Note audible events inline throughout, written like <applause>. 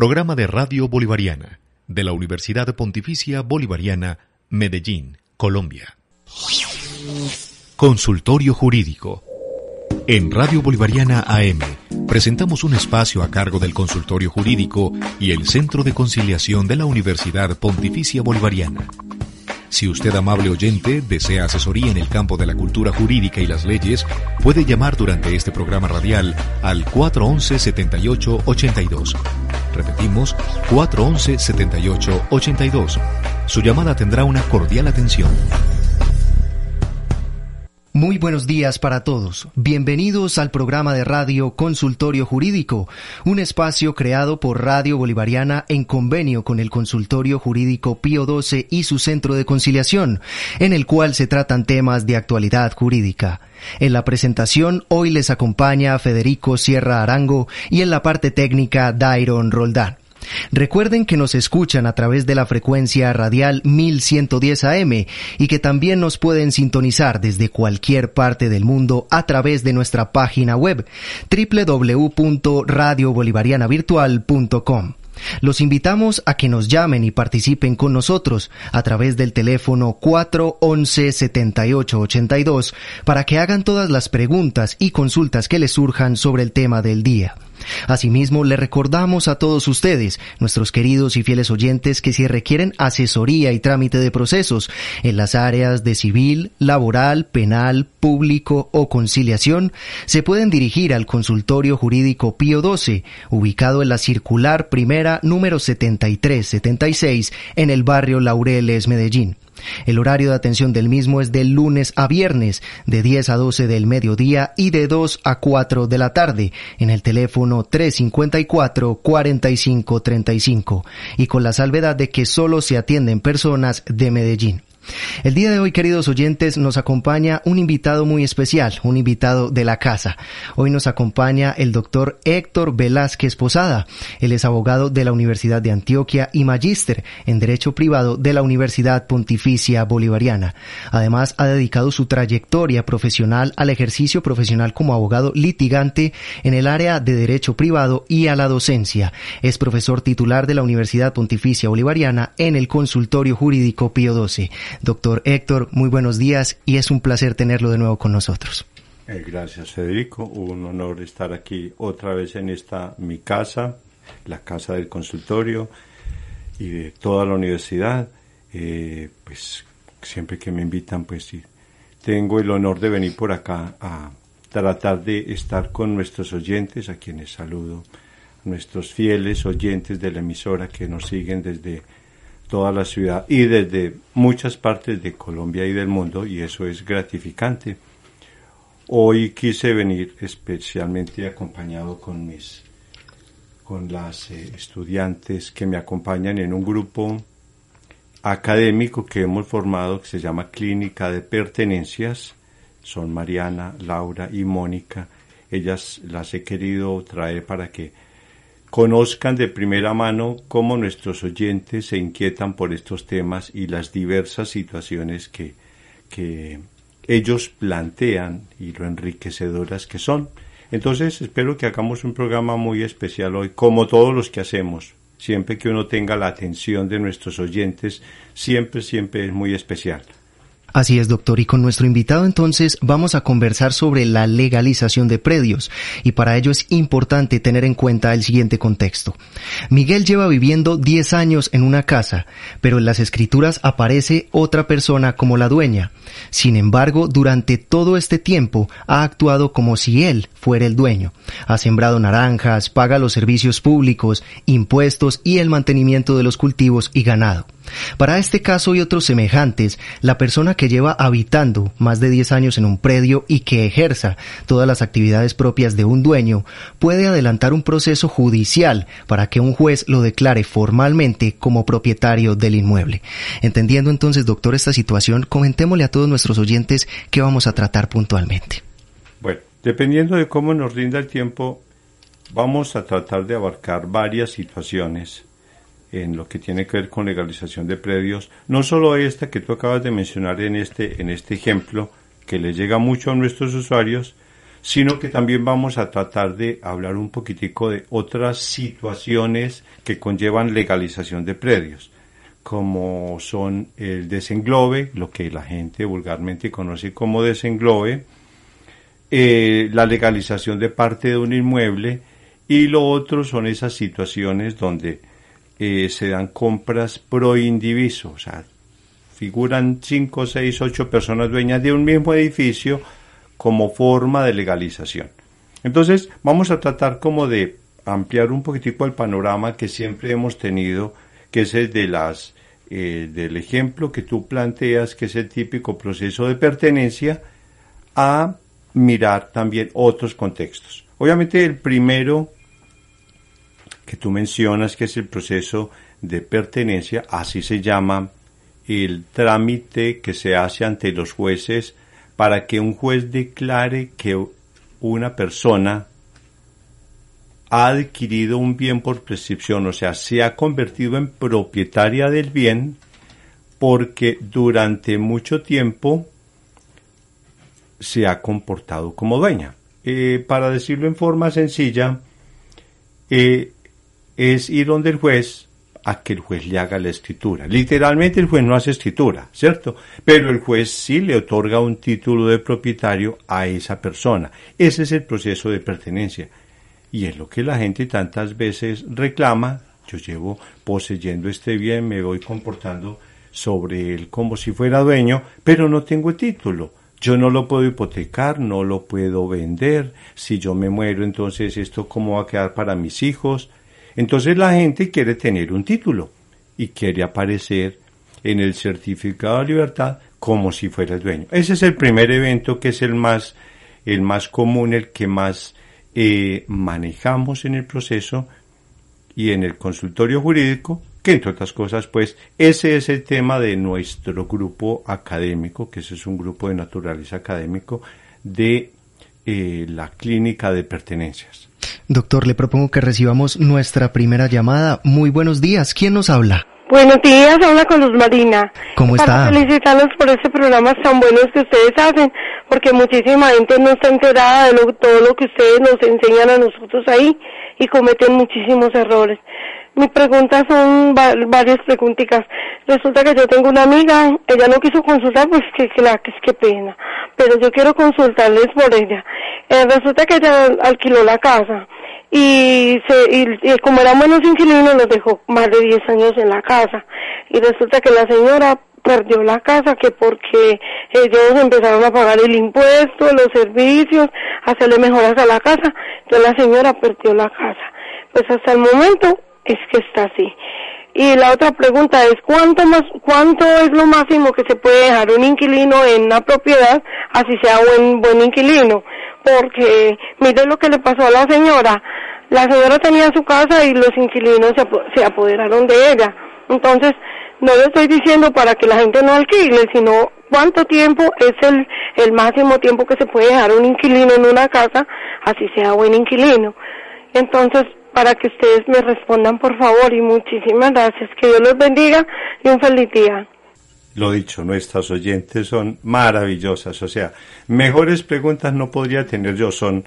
Programa de Radio Bolivariana de la Universidad Pontificia Bolivariana, Medellín, Colombia. Consultorio Jurídico. En Radio Bolivariana AM presentamos un espacio a cargo del Consultorio Jurídico y el Centro de Conciliación de la Universidad Pontificia Bolivariana. Si usted, amable oyente, desea asesoría en el campo de la cultura jurídica y las leyes, puede llamar durante este programa radial al 411-7882. Repetimos, 411-7882. Su llamada tendrá una cordial atención. Muy buenos días para todos. Bienvenidos al programa de radio Consultorio Jurídico, un espacio creado por Radio Bolivariana en convenio con el Consultorio Jurídico Pío XII y su Centro de Conciliación, en el cual se tratan temas de actualidad jurídica. En la presentación hoy les acompaña Federico Sierra Arango y en la parte técnica Dairon Roldán. Recuerden que nos escuchan a través de la frecuencia radial 1110 AM y que también nos pueden sintonizar desde cualquier parte del mundo a través de nuestra página web www.radiobolivarianavirtual.com. Los invitamos a que nos llamen y participen con nosotros a través del teléfono 411-7882 para que hagan todas las preguntas y consultas que les surjan sobre el tema del día. Asimismo, le recordamos a todos ustedes, nuestros queridos y fieles oyentes, que si requieren asesoría y trámite de procesos en las áreas de civil, laboral, penal, público o conciliación, se pueden dirigir al consultorio jurídico Pío XII, ubicado en la circular primera número 7376 en el barrio Laureles, Medellín. El horario de atención del mismo es de lunes a viernes, de 10 a 12 del mediodía y de 2 a 4 de la tarde, en el teléfono 354-4535, y con la salvedad de que solo se atienden personas de Medellín. El día de hoy, queridos oyentes, nos acompaña un invitado muy especial, un invitado de la casa. Hoy nos acompaña el doctor Héctor Velázquez Posada. Él es abogado de la Universidad de Antioquia y magíster en Derecho Privado de la Universidad Pontificia Bolivariana. Además, ha dedicado su trayectoria profesional al ejercicio profesional como abogado litigante en el área de Derecho Privado y a la docencia. Es profesor titular de la Universidad Pontificia Bolivariana en el Consultorio Jurídico Pío XII. Doctor Héctor, muy buenos días y es un placer tenerlo de nuevo con nosotros. Eh, gracias Federico, un honor estar aquí otra vez en esta mi casa, la casa del consultorio y de toda la universidad. Eh, pues siempre que me invitan, pues sí, tengo el honor de venir por acá a tratar de estar con nuestros oyentes, a quienes saludo, nuestros fieles oyentes de la emisora que nos siguen desde toda la ciudad y desde muchas partes de Colombia y del mundo y eso es gratificante. Hoy quise venir especialmente acompañado con mis con las eh, estudiantes que me acompañan en un grupo académico que hemos formado que se llama Clínica de Pertenencias. Son Mariana, Laura y Mónica. Ellas las he querido traer para que conozcan de primera mano cómo nuestros oyentes se inquietan por estos temas y las diversas situaciones que, que ellos plantean y lo enriquecedoras que son. Entonces espero que hagamos un programa muy especial hoy, como todos los que hacemos. Siempre que uno tenga la atención de nuestros oyentes, siempre, siempre es muy especial. Así es, doctor. Y con nuestro invitado entonces vamos a conversar sobre la legalización de predios. Y para ello es importante tener en cuenta el siguiente contexto. Miguel lleva viviendo 10 años en una casa, pero en las escrituras aparece otra persona como la dueña. Sin embargo, durante todo este tiempo ha actuado como si él fuera el dueño. Ha sembrado naranjas, paga los servicios públicos, impuestos y el mantenimiento de los cultivos y ganado. Para este caso y otros semejantes, la persona que lleva habitando más de 10 años en un predio y que ejerza todas las actividades propias de un dueño puede adelantar un proceso judicial para que un juez lo declare formalmente como propietario del inmueble. Entendiendo entonces, doctor, esta situación, comentémosle a todos nuestros oyentes qué vamos a tratar puntualmente. Bueno, dependiendo de cómo nos rinda el tiempo, vamos a tratar de abarcar varias situaciones en lo que tiene que ver con legalización de predios, no solo esta que tú acabas de mencionar en este, en este ejemplo, que le llega mucho a nuestros usuarios, sino que también vamos a tratar de hablar un poquitico de otras situaciones que conllevan legalización de predios, como son el desenglobe, lo que la gente vulgarmente conoce como desenglobe, eh, la legalización de parte de un inmueble y lo otro son esas situaciones donde eh, se dan compras pro indiviso, o sea, figuran cinco, seis, ocho personas dueñas de un mismo edificio como forma de legalización. Entonces, vamos a tratar como de ampliar un poquitico el panorama que siempre hemos tenido, que es el de las, eh, del ejemplo que tú planteas, que es el típico proceso de pertenencia, a mirar también otros contextos. Obviamente el primero que tú mencionas, que es el proceso de pertenencia, así se llama el trámite que se hace ante los jueces para que un juez declare que una persona ha adquirido un bien por prescripción, o sea, se ha convertido en propietaria del bien porque durante mucho tiempo se ha comportado como dueña. Eh, para decirlo en forma sencilla, eh, es ir donde el juez a que el juez le haga la escritura. Literalmente el juez no hace escritura, ¿cierto? Pero el juez sí le otorga un título de propietario a esa persona. Ese es el proceso de pertenencia. Y es lo que la gente tantas veces reclama. Yo llevo poseyendo este bien, me voy comportando sobre él como si fuera dueño, pero no tengo título. Yo no lo puedo hipotecar, no lo puedo vender. Si yo me muero, entonces esto cómo va a quedar para mis hijos entonces la gente quiere tener un título y quiere aparecer en el certificado de libertad como si fuera el dueño. Ese es el primer evento que es el más, el más común, el que más eh, manejamos en el proceso y en el consultorio jurídico, que entre otras cosas, pues ese es el tema de nuestro grupo académico, que ese es un grupo de naturaleza académico de eh, la clínica de pertenencias. Doctor, le propongo que recibamos nuestra primera llamada. Muy buenos días. ¿Quién nos habla? Buenos días, habla con Luz Marina. ¿Cómo está? Para felicitarlos por este programa tan buenos que ustedes hacen, porque muchísima gente no está enterada de todo lo que ustedes nos enseñan a nosotros ahí y cometen muchísimos errores. Mi pregunta son varias preguntitas. Resulta que yo tengo una amiga, ella no quiso consultar, pues que, que la que pena, pero yo quiero consultarles por ella. Eh, resulta que ella alquiló la casa y, se, y, como eran buenos inquilinos los dejó más de 10 años en la casa y resulta que la señora perdió la casa que porque ellos empezaron a pagar el impuesto, los servicios, hacerle mejoras a la casa, entonces la señora perdió la casa. Pues hasta el momento es que está así. Y la otra pregunta es cuánto más, cuánto es lo máximo que se puede dejar un inquilino en una propiedad, así sea buen buen inquilino, porque mire lo que le pasó a la señora. La señora tenía su casa y los inquilinos se, se apoderaron de ella. Entonces, no le estoy diciendo para que la gente no alquile, sino cuánto tiempo es el, el máximo tiempo que se puede dejar un inquilino en una casa, así sea buen inquilino. Entonces, para que ustedes me respondan, por favor, y muchísimas gracias. Que Dios los bendiga y un feliz día. Lo dicho, nuestras oyentes son maravillosas, o sea, mejores preguntas no podría tener yo, son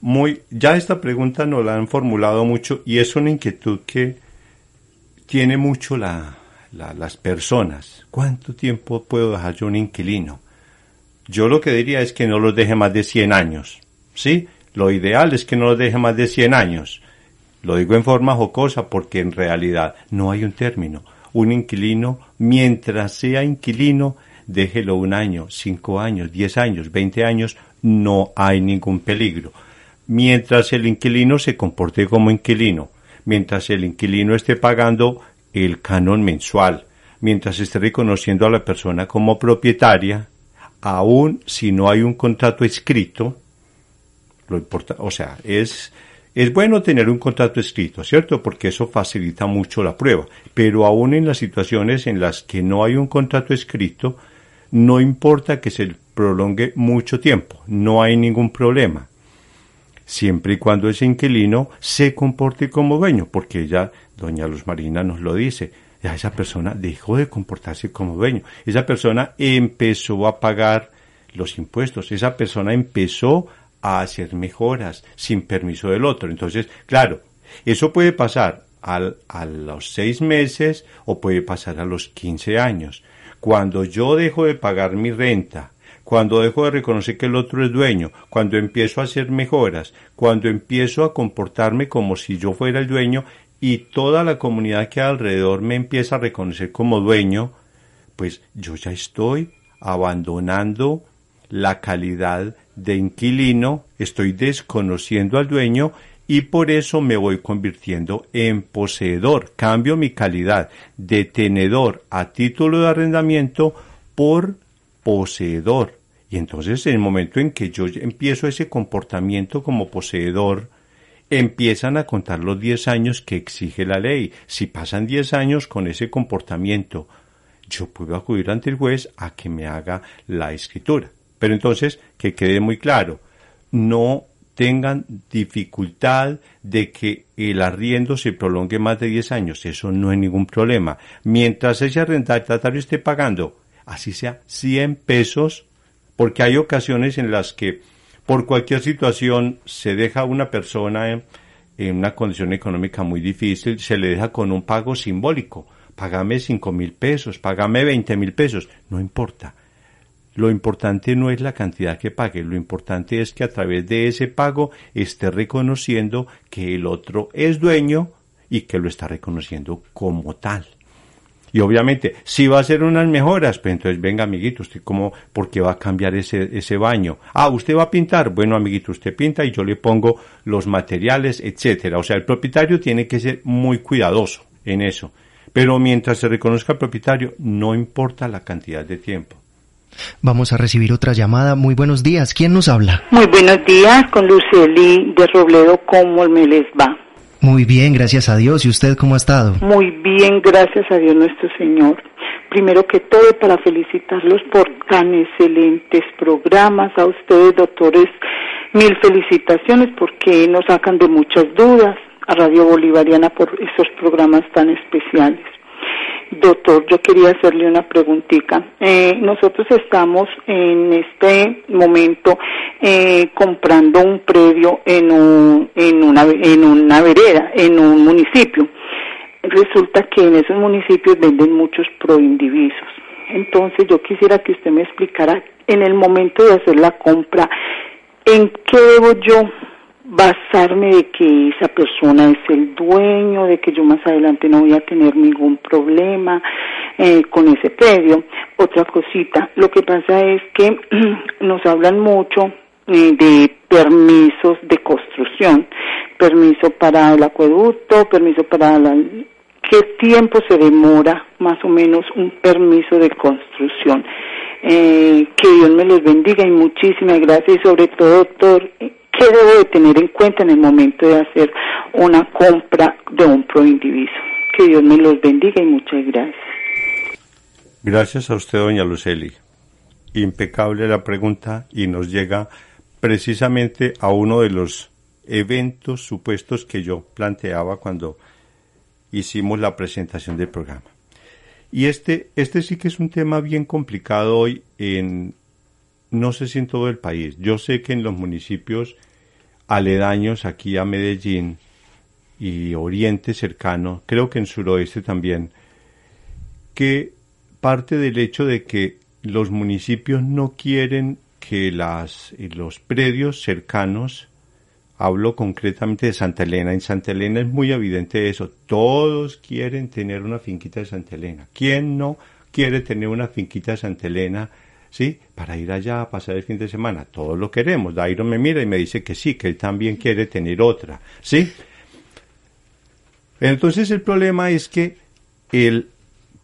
muy, ya esta pregunta nos la han formulado mucho y es una inquietud que tiene mucho la, las personas. ¿Cuánto tiempo puedo dejar yo un inquilino? Yo lo que diría es que no los deje más de 100 años, ¿sí? Lo ideal es que no los deje más de 100 años. Lo digo en forma jocosa porque en realidad no hay un término. Un inquilino, mientras sea inquilino, déjelo un año, cinco años, diez años, veinte años, no hay ningún peligro. Mientras el inquilino se comporte como inquilino, mientras el inquilino esté pagando el canon mensual, mientras esté reconociendo a la persona como propietaria, aun si no hay un contrato escrito, lo importa, o sea, es es bueno tener un contrato escrito, ¿cierto? Porque eso facilita mucho la prueba. Pero aún en las situaciones en las que no hay un contrato escrito, no importa que se prolongue mucho tiempo, no hay ningún problema. Siempre y cuando ese inquilino se comporte como dueño, porque ya doña Luz Marina nos lo dice, ya esa persona dejó de comportarse como dueño. Esa persona empezó a pagar los impuestos, esa persona empezó a hacer mejoras sin permiso del otro. Entonces, claro, eso puede pasar al, a los seis meses o puede pasar a los 15 años. Cuando yo dejo de pagar mi renta, cuando dejo de reconocer que el otro es dueño, cuando empiezo a hacer mejoras, cuando empiezo a comportarme como si yo fuera el dueño y toda la comunidad que alrededor me empieza a reconocer como dueño, pues yo ya estoy abandonando la calidad de inquilino, estoy desconociendo al dueño y por eso me voy convirtiendo en poseedor. Cambio mi calidad de tenedor a título de arrendamiento por poseedor. Y entonces en el momento en que yo empiezo ese comportamiento como poseedor, empiezan a contar los 10 años que exige la ley. Si pasan 10 años con ese comportamiento, yo puedo acudir ante el juez a que me haga la escritura. Pero entonces, que quede muy claro, no tengan dificultad de que el arriendo se prolongue más de 10 años. Eso no es ningún problema. Mientras ese arrendatario esté pagando, así sea 100 pesos, porque hay ocasiones en las que por cualquier situación se deja a una persona en, en, una condición económica muy difícil, se le deja con un pago simbólico. Págame cinco mil pesos, págame veinte mil pesos, no importa. Lo importante no es la cantidad que pague, lo importante es que a través de ese pago esté reconociendo que el otro es dueño y que lo está reconociendo como tal. Y obviamente, si va a hacer unas mejoras, pues entonces venga, amiguito, usted como, ¿por qué va a cambiar ese, ese baño? Ah, usted va a pintar. Bueno, amiguito, usted pinta y yo le pongo los materiales, etcétera. O sea, el propietario tiene que ser muy cuidadoso en eso. Pero mientras se reconozca el propietario, no importa la cantidad de tiempo. Vamos a recibir otra llamada. Muy buenos días. ¿Quién nos habla? Muy buenos días, con Luceli de Robledo. ¿Cómo me les va? Muy bien, gracias a Dios. ¿Y usted cómo ha estado? Muy bien, gracias a Dios nuestro Señor. Primero que todo, para felicitarlos por tan excelentes programas. A ustedes, doctores, mil felicitaciones porque nos sacan de muchas dudas. A Radio Bolivariana por esos programas tan especiales. Doctor, yo quería hacerle una preguntita. Eh, nosotros estamos en este momento eh, comprando un predio en, un, en, una, en una vereda, en un municipio. Resulta que en esos municipios venden muchos proindivisos. Entonces yo quisiera que usted me explicara en el momento de hacer la compra, ¿en qué debo yo basarme de que esa persona es el dueño, de que yo más adelante no voy a tener ningún problema eh, con ese predio. Otra cosita, lo que pasa es que <clears throat> nos hablan mucho eh, de permisos de construcción, permiso para el acueducto, permiso para la... ¿Qué tiempo se demora más o menos un permiso de construcción? Eh, que Dios me los bendiga y muchísimas gracias y sobre todo, doctor, ¿Qué debo de tener en cuenta en el momento de hacer una compra de un proindiviso? Que Dios me los bendiga y muchas gracias. Gracias a usted, doña Luceli. Impecable la pregunta y nos llega precisamente a uno de los eventos supuestos que yo planteaba cuando hicimos la presentación del programa. Y este, este sí que es un tema bien complicado hoy en, no sé si en todo el país. Yo sé que en los municipios aledaños aquí a Medellín y Oriente cercano, creo que en suroeste también, que parte del hecho de que los municipios no quieren que las, los predios cercanos, hablo concretamente de Santa Elena, en Santa Elena es muy evidente eso, todos quieren tener una finquita de Santa Elena. ¿Quién no quiere tener una finquita de Santa Elena ¿sí? Para ir allá a pasar el fin de semana. Todos lo queremos. Dairo me mira y me dice que sí, que él también quiere tener otra, ¿sí? Entonces el problema es que el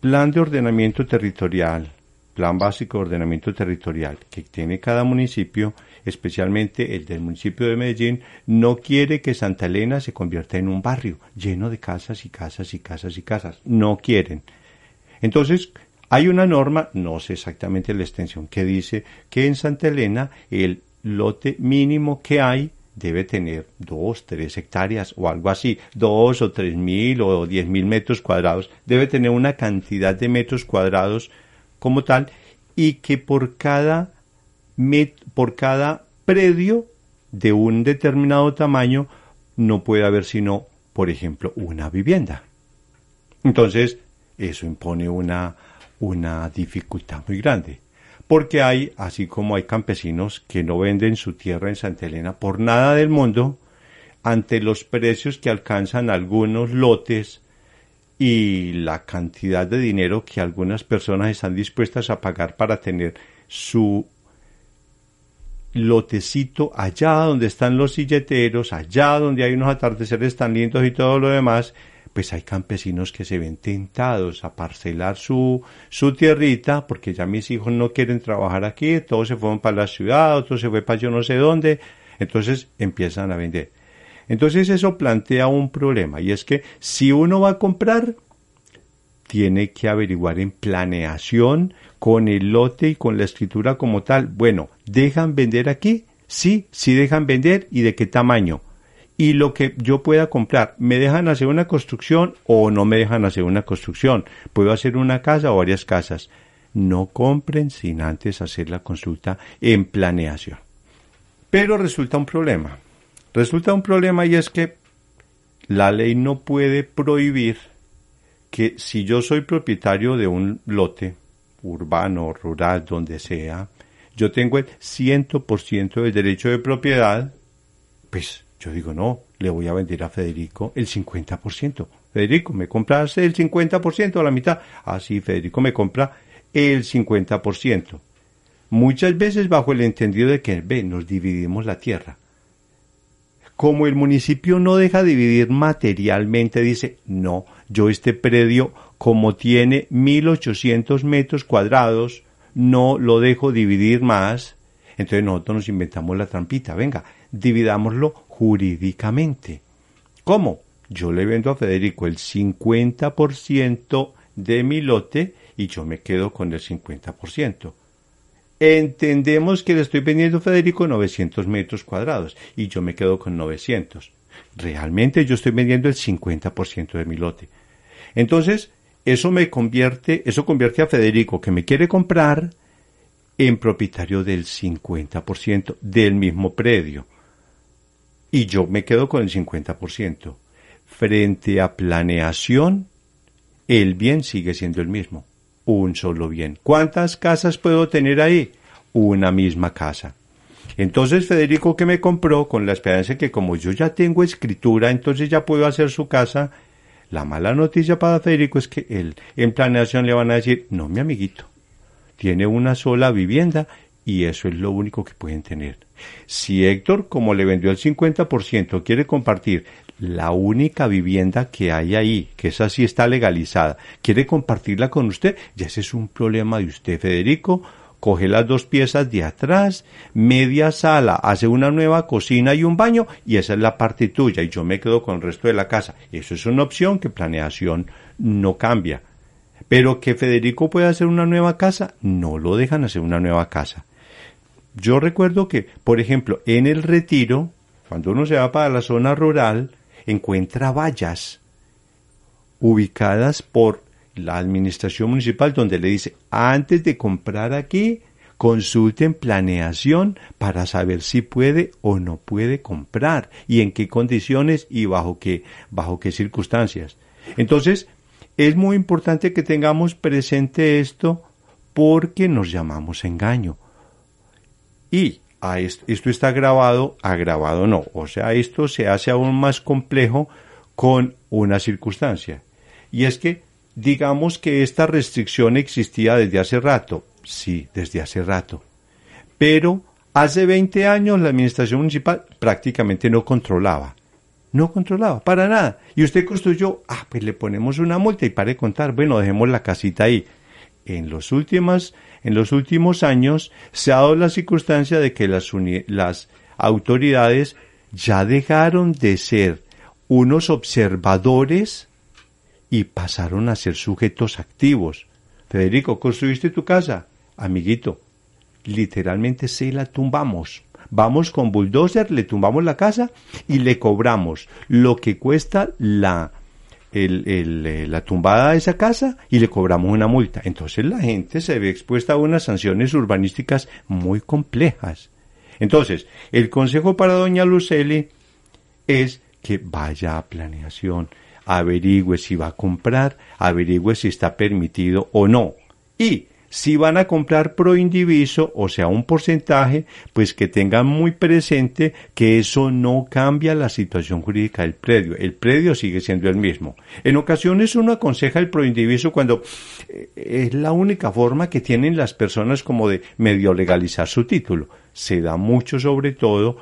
plan de ordenamiento territorial, plan básico de ordenamiento territorial que tiene cada municipio, especialmente el del municipio de Medellín, no quiere que Santa Elena se convierta en un barrio lleno de casas y casas y casas y casas. No quieren. Entonces, hay una norma, no sé exactamente la extensión, que dice que en Santa Elena el lote mínimo que hay debe tener dos, tres hectáreas o algo así, dos o tres mil o diez mil metros cuadrados, debe tener una cantidad de metros cuadrados como tal y que por cada, por cada predio de un determinado tamaño no puede haber sino, por ejemplo, una vivienda. Entonces, eso impone una, una dificultad muy grande. Porque hay, así como hay campesinos que no venden su tierra en Santa Elena por nada del mundo, ante los precios que alcanzan algunos lotes y la cantidad de dinero que algunas personas están dispuestas a pagar para tener su lotecito allá donde están los silleteros, allá donde hay unos atardeceres tan lindos y todo lo demás, pues hay campesinos que se ven tentados a parcelar su, su tierrita, porque ya mis hijos no quieren trabajar aquí, todos se fueron para la ciudad, otros se fue para yo no sé dónde, entonces empiezan a vender. Entonces eso plantea un problema, y es que si uno va a comprar, tiene que averiguar en planeación con el lote y con la escritura como tal. Bueno, ¿dejan vender aquí? Sí, sí dejan vender y de qué tamaño. Y lo que yo pueda comprar, ¿me dejan hacer una construcción o no me dejan hacer una construcción? ¿Puedo hacer una casa o varias casas? No compren sin antes hacer la consulta en planeación. Pero resulta un problema. Resulta un problema y es que la ley no puede prohibir que si yo soy propietario de un lote urbano, rural, donde sea, yo tengo el 100% del derecho de propiedad, pues yo digo, no, le voy a vender a Federico el 50%. Federico, ¿me compras el 50% a la mitad? Ah, sí, Federico me compra el 50%. Muchas veces bajo el entendido de que, ve, nos dividimos la tierra. Como el municipio no deja dividir materialmente, dice, no, yo este predio, como tiene 1800 metros cuadrados, no lo dejo dividir más. Entonces nosotros nos inventamos la trampita. Venga, dividámoslo jurídicamente. ¿Cómo? Yo le vendo a Federico el 50% de mi lote y yo me quedo con el 50%. Entendemos que le estoy vendiendo a Federico 900 metros cuadrados y yo me quedo con 900. Realmente yo estoy vendiendo el 50% de mi lote. Entonces, eso me convierte, eso convierte a Federico que me quiere comprar en propietario del 50% del mismo predio. Y yo me quedo con el 50%. Frente a planeación, el bien sigue siendo el mismo un solo bien. ¿Cuántas casas puedo tener ahí? Una misma casa. Entonces Federico que me compró con la esperanza que como yo ya tengo escritura, entonces ya puedo hacer su casa. La mala noticia para Federico es que él en planeación le van a decir, no mi amiguito, tiene una sola vivienda y eso es lo único que pueden tener. Si Héctor, como le vendió el 50%, quiere compartir la única vivienda que hay ahí, que esa sí está legalizada, quiere compartirla con usted, ya ese es un problema de usted, Federico. Coge las dos piezas de atrás, media sala, hace una nueva cocina y un baño, y esa es la parte tuya, y yo me quedo con el resto de la casa. Eso es una opción que planeación no cambia. Pero que Federico pueda hacer una nueva casa, no lo dejan hacer una nueva casa. Yo recuerdo que, por ejemplo, en el retiro, cuando uno se va para la zona rural, encuentra vallas ubicadas por la administración municipal donde le dice, antes de comprar aquí, consulten planeación para saber si puede o no puede comprar y en qué condiciones y bajo qué, bajo qué circunstancias. Entonces, es muy importante que tengamos presente esto porque nos llamamos engaño. Y esto, está grabado, agravado no. O sea, esto se hace aún más complejo con una circunstancia. Y es que, digamos que esta restricción existía desde hace rato. Sí, desde hace rato. Pero hace 20 años la administración municipal prácticamente no controlaba. No controlaba, para nada. Y usted construyó, ah, pues le ponemos una multa y pare de contar. Bueno, dejemos la casita ahí. En los últimos en los últimos años se ha dado la circunstancia de que las, las autoridades ya dejaron de ser unos observadores y pasaron a ser sujetos activos. Federico, ¿construiste tu casa? Amiguito, literalmente se la tumbamos. Vamos con bulldozer, le tumbamos la casa y le cobramos lo que cuesta la eh, la tumbada de esa casa y le cobramos una multa. Entonces la gente se ve expuesta a unas sanciones urbanísticas muy complejas. Entonces, el consejo para doña Luceli es que vaya a planeación, averigüe si va a comprar, averigüe si está permitido o no. Y si van a comprar pro indiviso, o sea, un porcentaje, pues que tengan muy presente que eso no cambia la situación jurídica del predio. El predio sigue siendo el mismo. En ocasiones uno aconseja el pro indiviso cuando eh, es la única forma que tienen las personas como de medio legalizar su título. Se da mucho sobre todo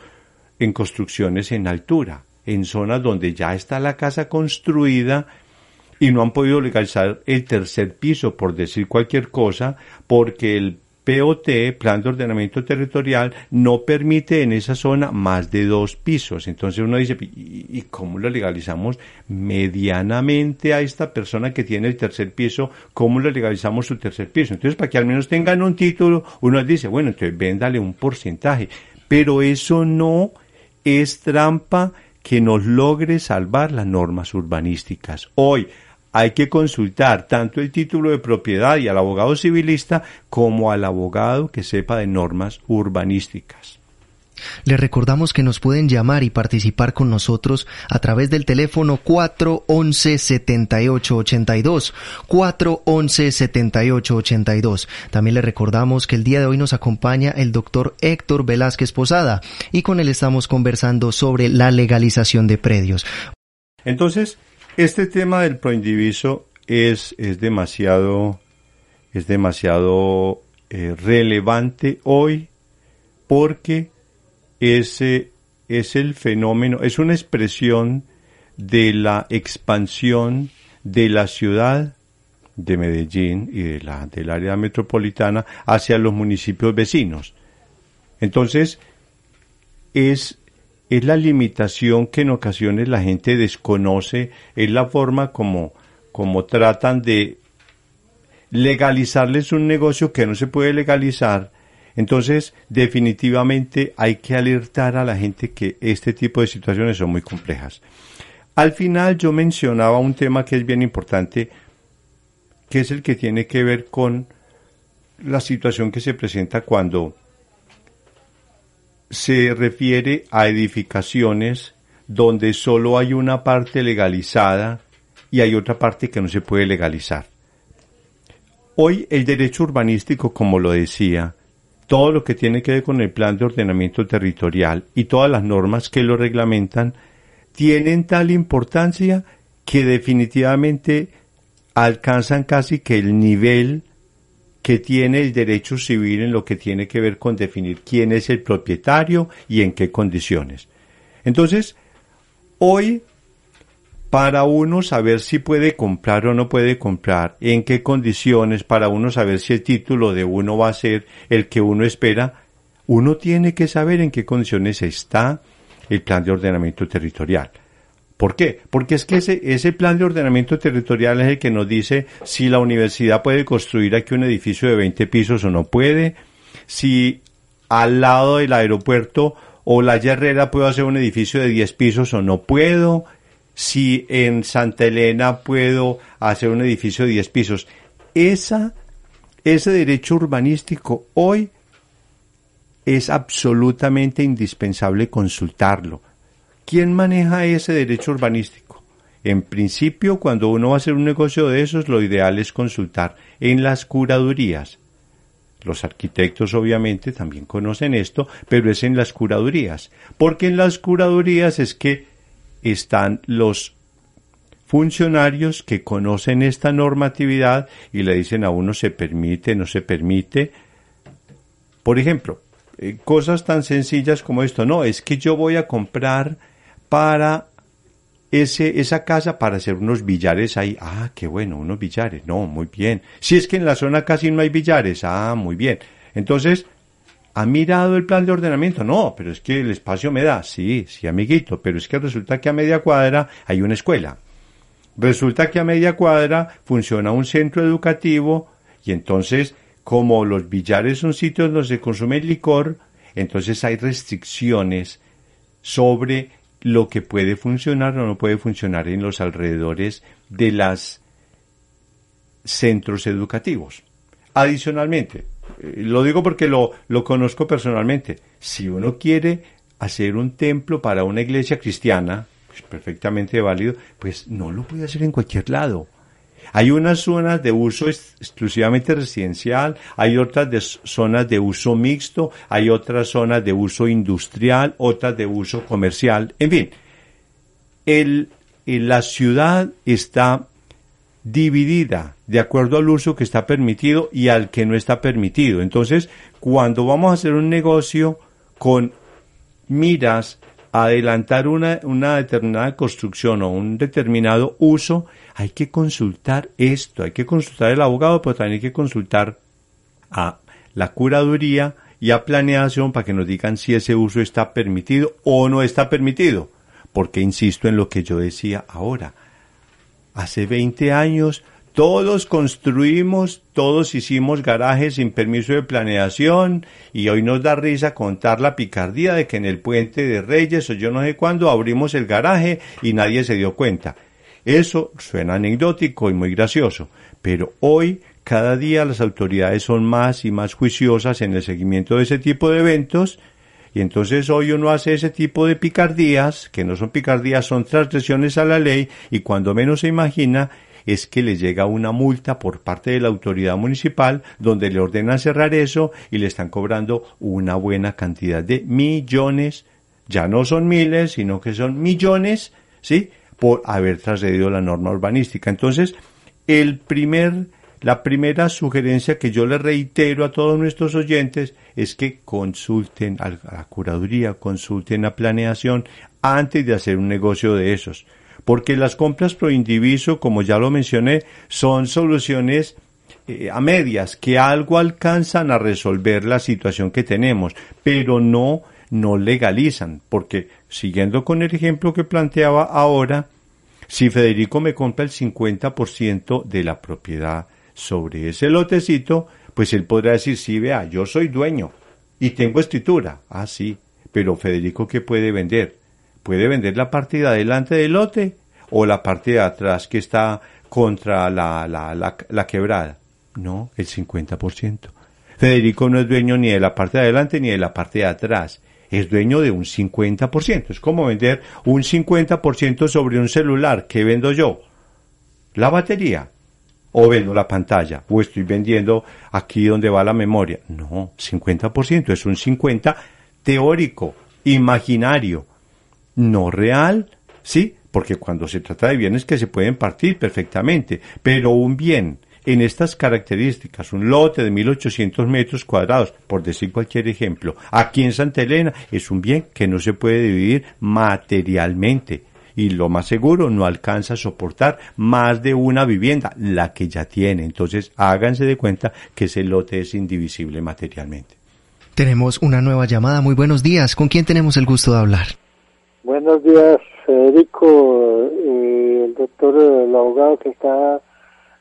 en construcciones en altura, en zonas donde ya está la casa construida, y no han podido legalizar el tercer piso, por decir cualquier cosa, porque el POT, Plan de Ordenamiento Territorial, no permite en esa zona más de dos pisos. Entonces uno dice, ¿y cómo lo legalizamos medianamente a esta persona que tiene el tercer piso? ¿Cómo le legalizamos su tercer piso? Entonces, para que al menos tengan un título, uno dice, bueno, entonces véndale un porcentaje. Pero eso no es trampa que nos logre salvar las normas urbanísticas. Hoy, hay que consultar tanto el título de propiedad y al abogado civilista como al abogado que sepa de normas urbanísticas. Le recordamos que nos pueden llamar y participar con nosotros a través del teléfono 411-7882. 411-7882. También le recordamos que el día de hoy nos acompaña el doctor Héctor Velázquez Posada y con él estamos conversando sobre la legalización de predios. Entonces, este tema del proindiviso es, es demasiado, es demasiado eh, relevante hoy porque ese es el fenómeno, es una expresión de la expansión de la ciudad de Medellín y de la, del área metropolitana hacia los municipios vecinos. Entonces, es es la limitación que en ocasiones la gente desconoce, es la forma como, como tratan de legalizarles un negocio que no se puede legalizar. Entonces, definitivamente hay que alertar a la gente que este tipo de situaciones son muy complejas. Al final yo mencionaba un tema que es bien importante, que es el que tiene que ver con la situación que se presenta cuando se refiere a edificaciones donde solo hay una parte legalizada y hay otra parte que no se puede legalizar. Hoy el derecho urbanístico, como lo decía, todo lo que tiene que ver con el plan de ordenamiento territorial y todas las normas que lo reglamentan, tienen tal importancia que definitivamente alcanzan casi que el nivel que tiene el derecho civil en lo que tiene que ver con definir quién es el propietario y en qué condiciones. Entonces, hoy, para uno saber si puede comprar o no puede comprar, en qué condiciones, para uno saber si el título de uno va a ser el que uno espera, uno tiene que saber en qué condiciones está el plan de ordenamiento territorial. ¿Por qué? Porque es que ese, plan de ordenamiento territorial es el que nos dice si la universidad puede construir aquí un edificio de 20 pisos o no puede, si al lado del aeropuerto o la Herrera puedo hacer un edificio de 10 pisos o no puedo, si en Santa Elena puedo hacer un edificio de 10 pisos. Esa, ese derecho urbanístico hoy es absolutamente indispensable consultarlo. ¿Quién maneja ese derecho urbanístico? En principio, cuando uno va a hacer un negocio de esos, lo ideal es consultar en las curadurías. Los arquitectos obviamente también conocen esto, pero es en las curadurías, porque en las curadurías es que están los funcionarios que conocen esta normatividad y le dicen a uno se permite, no se permite. Por ejemplo, eh, cosas tan sencillas como esto, no, es que yo voy a comprar para ese, esa casa para hacer unos billares ahí. Ah, qué bueno, unos billares. No, muy bien. Si es que en la zona casi no hay billares. Ah, muy bien. Entonces, ¿ha mirado el plan de ordenamiento? No, pero es que el espacio me da. Sí, sí, amiguito. Pero es que resulta que a media cuadra hay una escuela. Resulta que a media cuadra funciona un centro educativo y entonces, como los billares son sitios donde se consume licor, entonces hay restricciones sobre lo que puede funcionar o no puede funcionar en los alrededores de los centros educativos. Adicionalmente, eh, lo digo porque lo, conozco personalmente. Si uno quiere hacer un templo para una iglesia cristiana, pues perfectamente válido, pues no lo puede hacer en cualquier lado. Hay unas zonas de uso exclusivamente residencial, hay otras de zonas de uso mixto, hay otras zonas de uso industrial, otras de uso comercial, en fin. El, la ciudad está dividida de acuerdo al uso que está permitido y al que no está permitido. Entonces, cuando vamos a hacer un negocio con miras adelantar una, una determinada construcción o un determinado uso, hay que consultar esto, hay que consultar al abogado, pero también hay que consultar a la curaduría y a planeación para que nos digan si ese uso está permitido o no está permitido. Porque insisto en lo que yo decía ahora. Hace 20 años todos construimos, todos hicimos garajes sin permiso de planeación y hoy nos da risa contar la picardía de que en el puente de Reyes o yo no sé cuándo abrimos el garaje y nadie se dio cuenta. Eso suena anecdótico y muy gracioso, pero hoy cada día las autoridades son más y más juiciosas en el seguimiento de ese tipo de eventos y entonces hoy uno hace ese tipo de picardías, que no son picardías, son transgresiones a la ley y cuando menos se imagina es que le llega una multa por parte de la autoridad municipal donde le ordenan cerrar eso y le están cobrando una buena cantidad de millones, ya no son miles, sino que son millones, ¿sí? por haber trascedido la norma urbanística. Entonces, el primer, la primera sugerencia que yo le reitero a todos nuestros oyentes es que consulten a la curaduría, consulten a planeación antes de hacer un negocio de esos. Porque las compras pro indiviso, como ya lo mencioné, son soluciones eh, a medias que algo alcanzan a resolver la situación que tenemos, pero no no legalizan, porque siguiendo con el ejemplo que planteaba ahora, si Federico me compra el 50% de la propiedad sobre ese lotecito, pues él podrá decir, sí, vea, yo soy dueño y tengo escritura. Ah, sí, pero Federico, ¿qué puede vender? ¿Puede vender la parte de adelante del lote o la parte de atrás que está contra la, la, la, la quebrada? No, el 50%. Federico no es dueño ni de la parte de adelante ni de la parte de atrás es dueño de un 50%. Es como vender un 50% sobre un celular. ¿Qué vendo yo? La batería. O vendo la pantalla. O estoy vendiendo aquí donde va la memoria. No, 50%. Es un 50% teórico, imaginario, no real. ¿Sí? Porque cuando se trata de bienes que se pueden partir perfectamente. Pero un bien en estas características, un lote de 1.800 metros cuadrados, por decir cualquier ejemplo, aquí en Santa Elena es un bien que no se puede dividir materialmente y lo más seguro no alcanza a soportar más de una vivienda, la que ya tiene. Entonces háganse de cuenta que ese lote es indivisible materialmente. Tenemos una nueva llamada. Muy buenos días. ¿Con quién tenemos el gusto de hablar? Buenos días, Federico, eh, el doctor, el abogado que está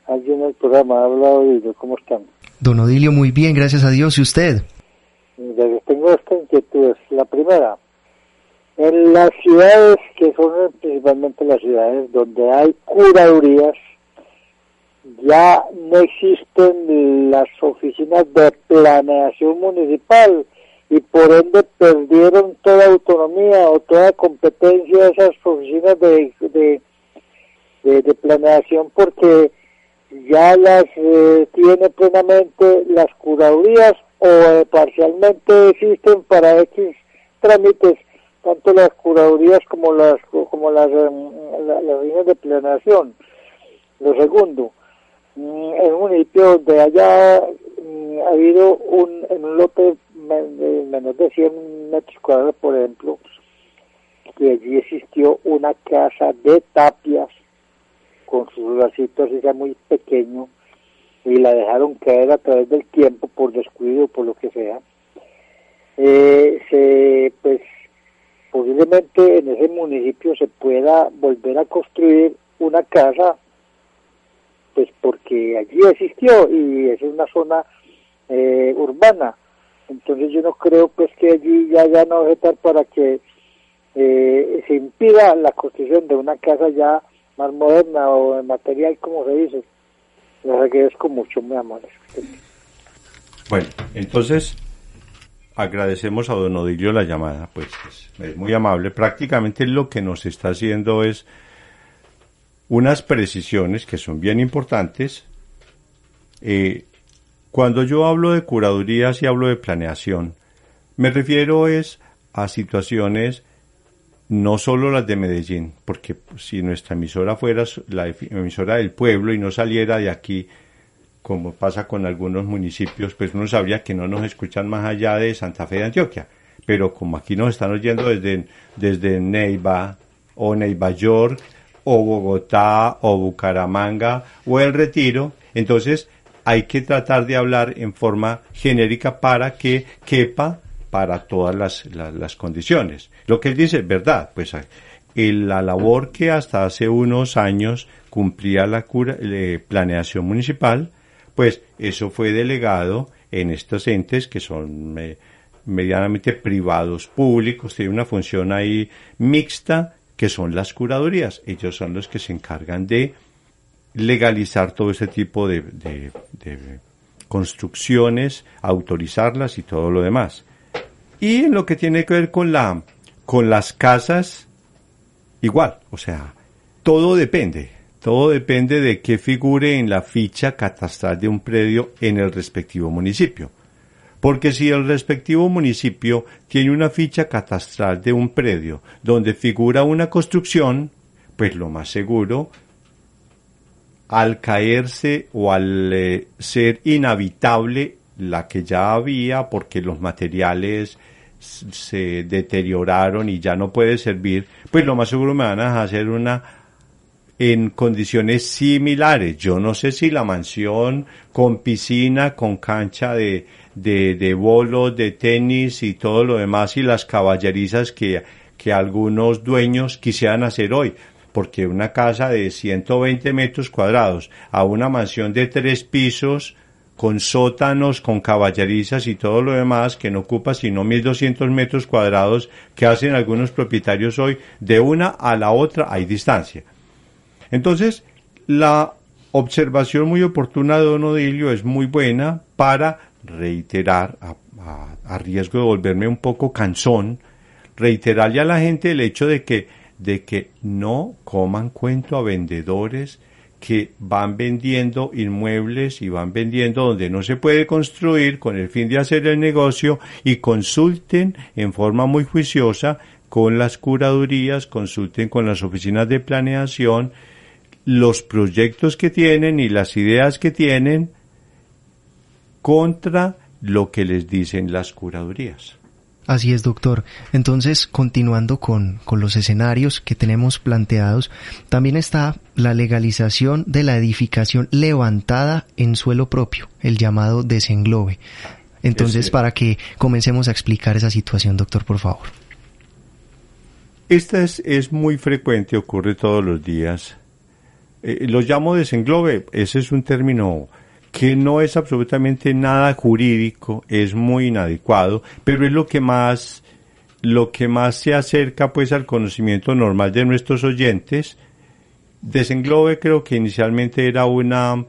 allí en el programa. Habla Odilio, ¿cómo están? Don Odilio, muy bien, gracias a Dios. ¿Y usted? tengo esta inquietud. La primera, en las ciudades que son principalmente las ciudades donde hay curadurías, ya no existen las oficinas de planeación municipal y por ende perdieron toda autonomía o toda competencia esas oficinas de, de, planeación porque ya las eh, tiene plenamente las curadurías o eh, parcialmente existen para X trámites, tanto las curadurías como las como las, em, las líneas de planeación. Lo segundo, en un municipio de allá mm, ha habido un, en un lote de menos de 100 metros cuadrados, por ejemplo, que allí existió una casa de tapias con sus bracitos sea muy pequeño y la dejaron caer a través del tiempo por descuido por lo que sea. Eh, se pues posiblemente en ese municipio se pueda volver a construir una casa pues porque allí existió y es una zona eh, urbana entonces yo no creo pues que allí ya ya no estar para que eh, se impida la construcción de una casa ya más moderna o en material, como se dice. Les agradezco mucho, mi amor. Bueno, entonces agradecemos a don Odilio la llamada, pues es, muy amable. Prácticamente lo que nos está haciendo es unas precisiones que son bien importantes. Eh, cuando yo hablo de curadurías y hablo de planeación, me refiero es a situaciones no solo las de Medellín, porque si nuestra emisora fuera la emisora del pueblo y no saliera de aquí, como pasa con algunos municipios, pues uno sabría que no nos escuchan más allá de Santa Fe de Antioquia. Pero como aquí nos están oyendo desde, desde Neiva o Neiva York o Bogotá o Bucaramanga o El Retiro, entonces hay que tratar de hablar en forma genérica para que quepa para todas las, las, condiciones. Lo que él dice es verdad, pues la labor que hasta hace unos años cumplía la cura, planeación municipal, pues eso fue delegado en estos entes que son medianamente privados públicos, tiene una función ahí mixta, que son las curadurías. Ellos son los que se encargan de legalizar todo ese tipo de, construcciones, autorizarlas y todo lo demás. Y en lo que tiene que ver con la con las casas, igual, o sea, todo depende. Todo depende de qué figure en la ficha catastral de un predio en el respectivo municipio. Porque si el respectivo municipio tiene una ficha catastral de un predio donde figura una construcción, pues lo más seguro, al caerse o al eh, ser inhabitable la que ya había porque los materiales se deterioraron y ya no puede servir, pues lo más seguro me van a hacer una en condiciones similares. Yo no sé si la mansión con piscina, con cancha de, de, de bolos, de tenis y todo lo demás y las caballerizas que, que algunos dueños quisieran hacer hoy. Porque una casa de 120 metros cuadrados a una mansión de tres pisos, con sótanos, con caballerizas y todo lo demás, que no ocupa sino 1.200 metros cuadrados que hacen algunos propietarios hoy, de una a la otra hay distancia. Entonces, la observación muy oportuna de Don Odilio es muy buena para reiterar, a, riesgo de volverme un poco cansón, reiterarle a la gente el hecho de que, de que no coman cuento a vendedores que van vendiendo inmuebles y van vendiendo donde no se puede construir con el fin de hacer el negocio y consulten en forma muy juiciosa con las curadurías, consulten con las oficinas de planeación, los proyectos que tienen y las ideas que tienen contra lo que les dicen las curadurías. Así es, doctor. Entonces, continuando con, con, los escenarios que tenemos planteados, también está la legalización de la edificación levantada en suelo propio, el llamado desenglobe. Entonces, para que comencemos a explicar esa situación, doctor, por favor. Esta es, es muy frecuente, ocurre todos los días eh, lo llamo desenglobe, ese es un término que no es absolutamente nada jurídico, es muy inadecuado, pero es lo que más lo que más se acerca pues al conocimiento normal de nuestros oyentes. Desenglobe creo que inicialmente era una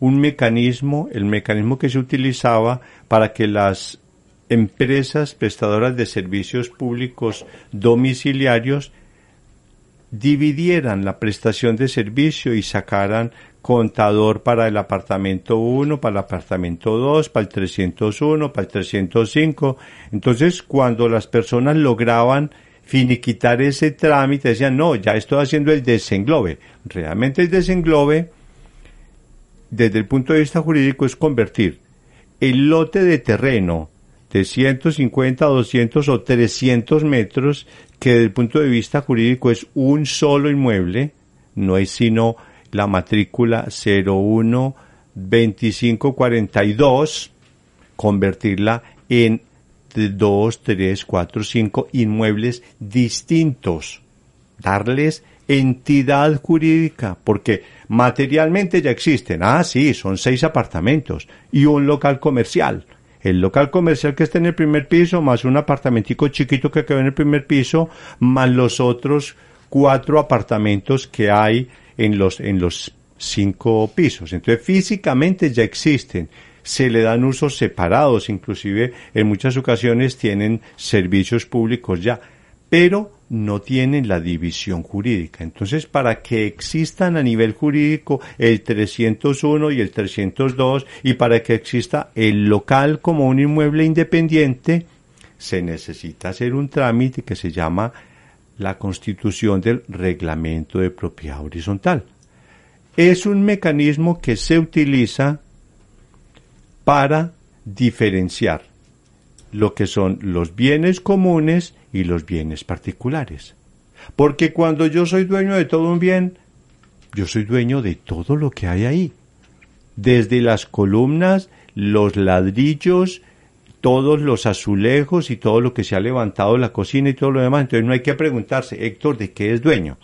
un mecanismo, el mecanismo que se utilizaba para que las empresas prestadoras de servicios públicos domiciliarios dividieran la prestación de servicio y sacaran contador para el apartamento 1, para el apartamento 2, para el 301, para el 305. Entonces, cuando las personas lograban finiquitar ese trámite, decían, no, ya estoy haciendo el desenglobe. Realmente el desenglobe, desde el punto de vista jurídico, es convertir el lote de terreno de 150, 200 o 300 metros, que desde el punto de vista jurídico es un solo inmueble, no es sino la matrícula 01 2542, convertirla en dos, tres, cuatro, cinco inmuebles distintos, darles entidad jurídica, porque materialmente ya existen. Ah, sí, son seis apartamentos y un local comercial el local comercial que está en el primer piso, más un apartamentico chiquito que quedó en el primer piso, más los otros cuatro apartamentos que hay en los, en los cinco pisos. Entonces, físicamente ya existen. se le dan usos separados, inclusive en muchas ocasiones tienen servicios públicos ya, pero no tienen la división jurídica. Entonces, para que existan a nivel jurídico el 301 y el 302 y para que exista el local como un inmueble independiente, se necesita hacer un trámite que se llama la constitución del reglamento de propiedad horizontal. Es un mecanismo que se utiliza para diferenciar lo que son los bienes comunes y los bienes particulares. Porque cuando yo soy dueño de todo un bien, yo soy dueño de todo lo que hay ahí. Desde las columnas, los ladrillos, todos los azulejos y todo lo que se ha levantado la cocina y todo lo demás. Entonces no hay que preguntarse, Héctor, ¿de qué es dueño?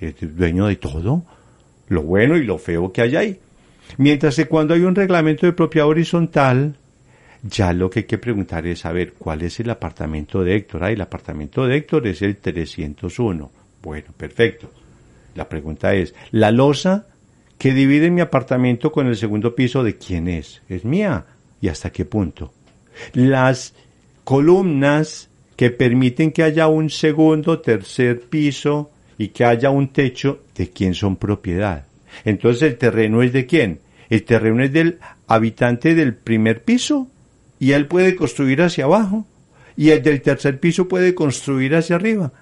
¿Es dueño de todo? Lo bueno y lo feo que hay ahí. Mientras que cuando hay un reglamento de propiedad horizontal, ya lo que hay que preguntar es saber cuál es el apartamento de Héctor. Ah, el apartamento de Héctor es el 301. Bueno, perfecto. La pregunta es, ¿la losa que divide mi apartamento con el segundo piso de quién es? ¿Es mía? ¿Y hasta qué punto? Las columnas que permiten que haya un segundo, tercer piso y que haya un techo, ¿de quién son propiedad? Entonces el terreno es de quién? El terreno es del habitante del primer piso y él puede construir hacia abajo y el del tercer piso puede construir hacia arriba.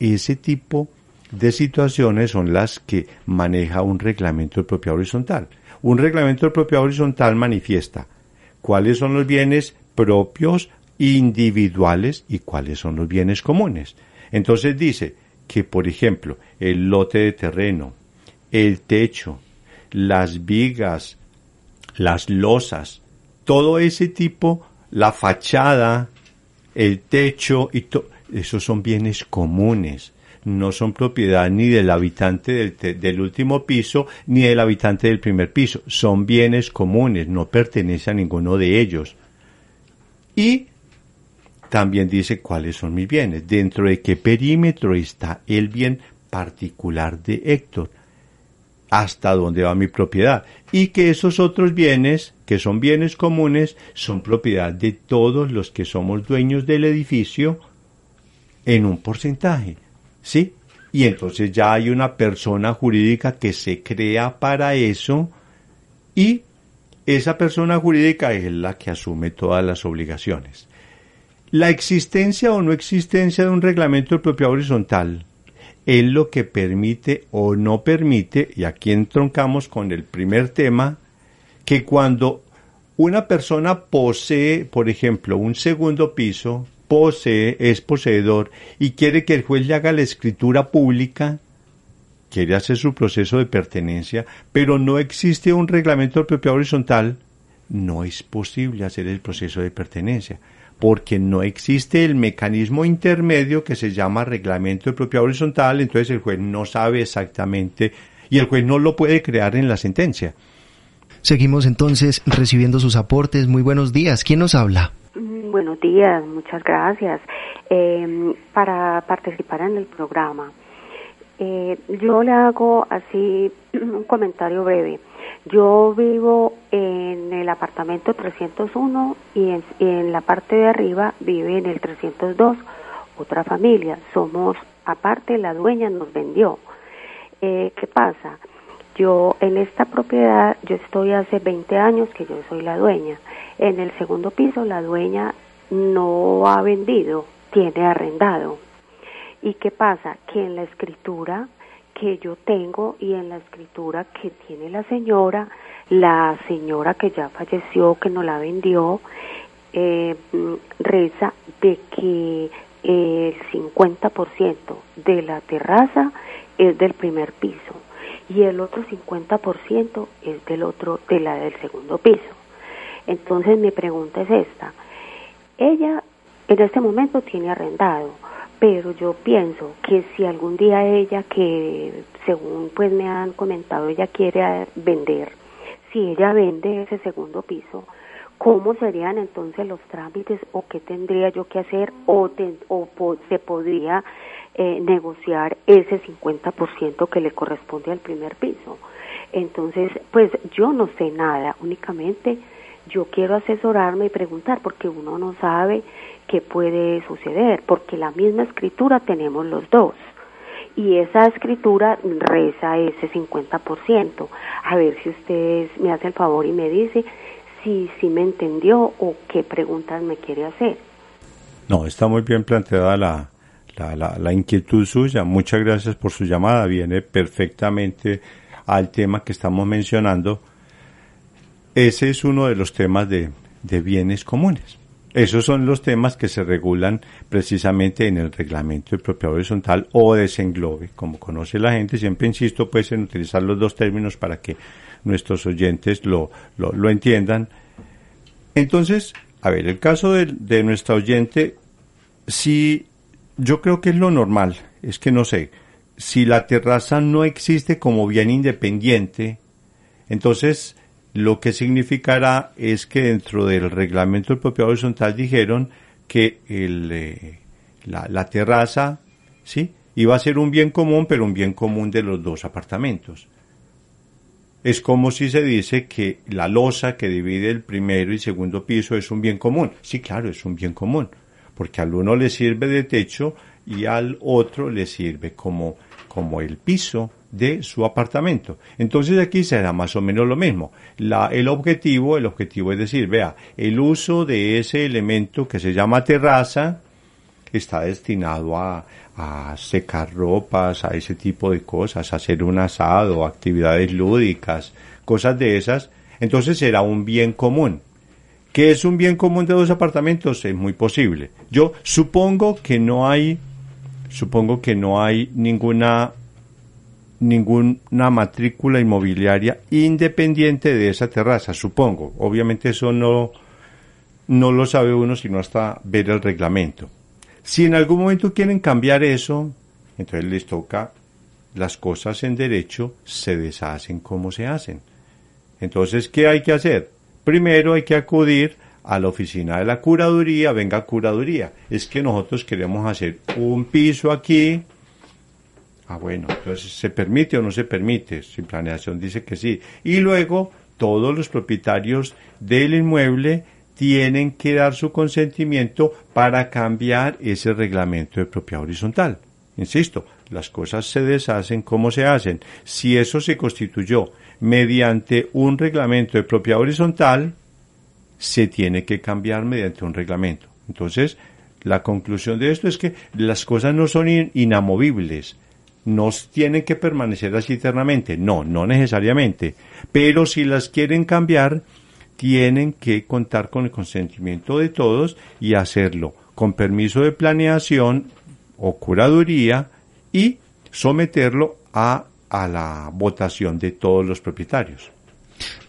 Ese tipo de situaciones son las que maneja un reglamento de propiedad horizontal. Un reglamento de propiedad horizontal manifiesta cuáles son los bienes propios individuales y cuáles son los bienes comunes. Entonces dice que, por ejemplo, el lote de terreno, el techo, las vigas, las losas, todo ese tipo, la fachada, el techo y todo, esos son bienes comunes. No son propiedad ni del habitante del, del, último piso ni del habitante del primer piso. Son bienes comunes, no pertenece a ninguno de ellos. Y también dice cuáles son mis bienes, dentro de qué perímetro está el bien particular de Héctor hasta dónde va mi propiedad y que esos otros bienes, que son bienes comunes, son propiedad de todos los que somos dueños del edificio en un porcentaje, ¿sí? Y entonces ya hay una persona jurídica que se crea para eso y esa persona jurídica es la que asume todas las obligaciones. La existencia o no existencia de un reglamento de propiedad horizontal es lo que permite o no permite, y aquí entroncamos con el primer tema, que cuando una persona posee, por ejemplo, un segundo piso, posee, es poseedor y quiere que el juez le haga la escritura pública, quiere hacer su proceso de pertenencia, pero no existe un reglamento de propiedad horizontal, no es posible hacer el proceso de pertenencia porque no existe el mecanismo intermedio que se llama reglamento de propiedad horizontal, entonces el juez no sabe exactamente y el juez no lo puede crear en la sentencia. Seguimos entonces recibiendo sus aportes. Muy buenos días. ¿Quién nos habla? Mm, buenos días, muchas gracias eh, para participar en el programa. Eh, yo le hago así <clears throat> un comentario breve. Yo vivo en el apartamento 301 y en, la parte de arriba vive en el 302 otra familia. Somos, aparte, la dueña nos vendió. Eh, ¿Qué pasa? Yo en esta propiedad, yo estoy hace 20 años que yo soy la dueña. En el segundo piso la dueña no ha vendido, tiene arrendado. ¿Y qué pasa? Que en la escritura que yo tengo y en la escritura que tiene la señora, la señora que ya falleció, que no la vendió, eh, reza de que el 50% de la terraza es del primer piso y el otro 50% es del otro de la del segundo piso. Entonces mi pregunta es esta. Ella en este momento tiene arrendado pero yo pienso que si algún día ella que según pues me han comentado ella quiere vender si ella vende ese segundo piso cómo serían entonces los trámites o qué tendría yo que hacer o, o se podría eh, negociar ese 50% que le corresponde al primer piso entonces pues yo no sé nada únicamente yo quiero asesorarme y preguntar porque uno no sabe qué puede suceder, porque la misma escritura tenemos los dos. Y esa escritura reza ese 50%. A ver si ustedes me hacen el favor y me dice si, si me entendió o qué preguntas me quiere hacer. No, está muy bien planteada la, la, la, inquietud suya. Muchas gracias por su llamada. Viene perfectamente al tema que estamos mencionando. Ese es uno de los temas de, de bienes comunes. Esos son los temas que se regulan precisamente en el reglamento de propiedad horizontal o desenglobe. Como conoce la gente, siempre insisto pues en utilizar los dos términos para que nuestros oyentes lo, lo, lo entiendan. Entonces, a ver, el caso de, de nuestra oyente, si yo creo que es lo normal, es que no sé, si la terraza no existe como bien independiente, entonces lo que significará es que dentro del reglamento del propiedad horizontal dijeron que el, eh, la, la, terraza, ¿sí? Iba a ser un bien común, pero un bien común de los dos apartamentos. Es como si se dice que la losa que divide el primero y segundo piso es un bien común. Sí, claro, es un bien común, porque al uno le sirve de techo y al otro le sirve como, como el piso de su apartamento. Entonces aquí será más o menos lo mismo. La, el objetivo, el objetivo es decir, vea, el uso de ese elemento que se llama terraza está destinado a, a secar ropas, a ese tipo de cosas, a hacer un asado, actividades lúdicas, cosas de esas. Entonces será un bien común. ¿Qué es un bien común de dos apartamentos? Es muy posible. Yo supongo que no hay, supongo que no hay ninguna ninguna matrícula inmobiliaria independiente de esa terraza, supongo. Obviamente eso no, no lo sabe uno sino hasta ver el reglamento. Si en algún momento quieren cambiar eso, entonces les toca las cosas en derecho se deshacen como se hacen. Entonces, ¿qué hay que hacer? Primero hay que acudir a la oficina de la curaduría, venga curaduría. Es que nosotros queremos hacer un piso aquí, Ah, bueno, entonces se permite o no se permite. Si planeación dice que sí. Y luego todos los propietarios del inmueble tienen que dar su consentimiento para cambiar ese reglamento de propiedad horizontal. Insisto, las cosas se deshacen como se hacen. Si eso se constituyó mediante un reglamento de propiedad horizontal, se tiene que cambiar mediante un reglamento. Entonces, la conclusión de esto es que las cosas no son inamovibles no tienen que permanecer así eternamente. No, no necesariamente. Pero si las quieren cambiar, tienen que contar con el consentimiento de todos y hacerlo con permiso de planeación o curaduría y someterlo a, a la votación de todos los propietarios.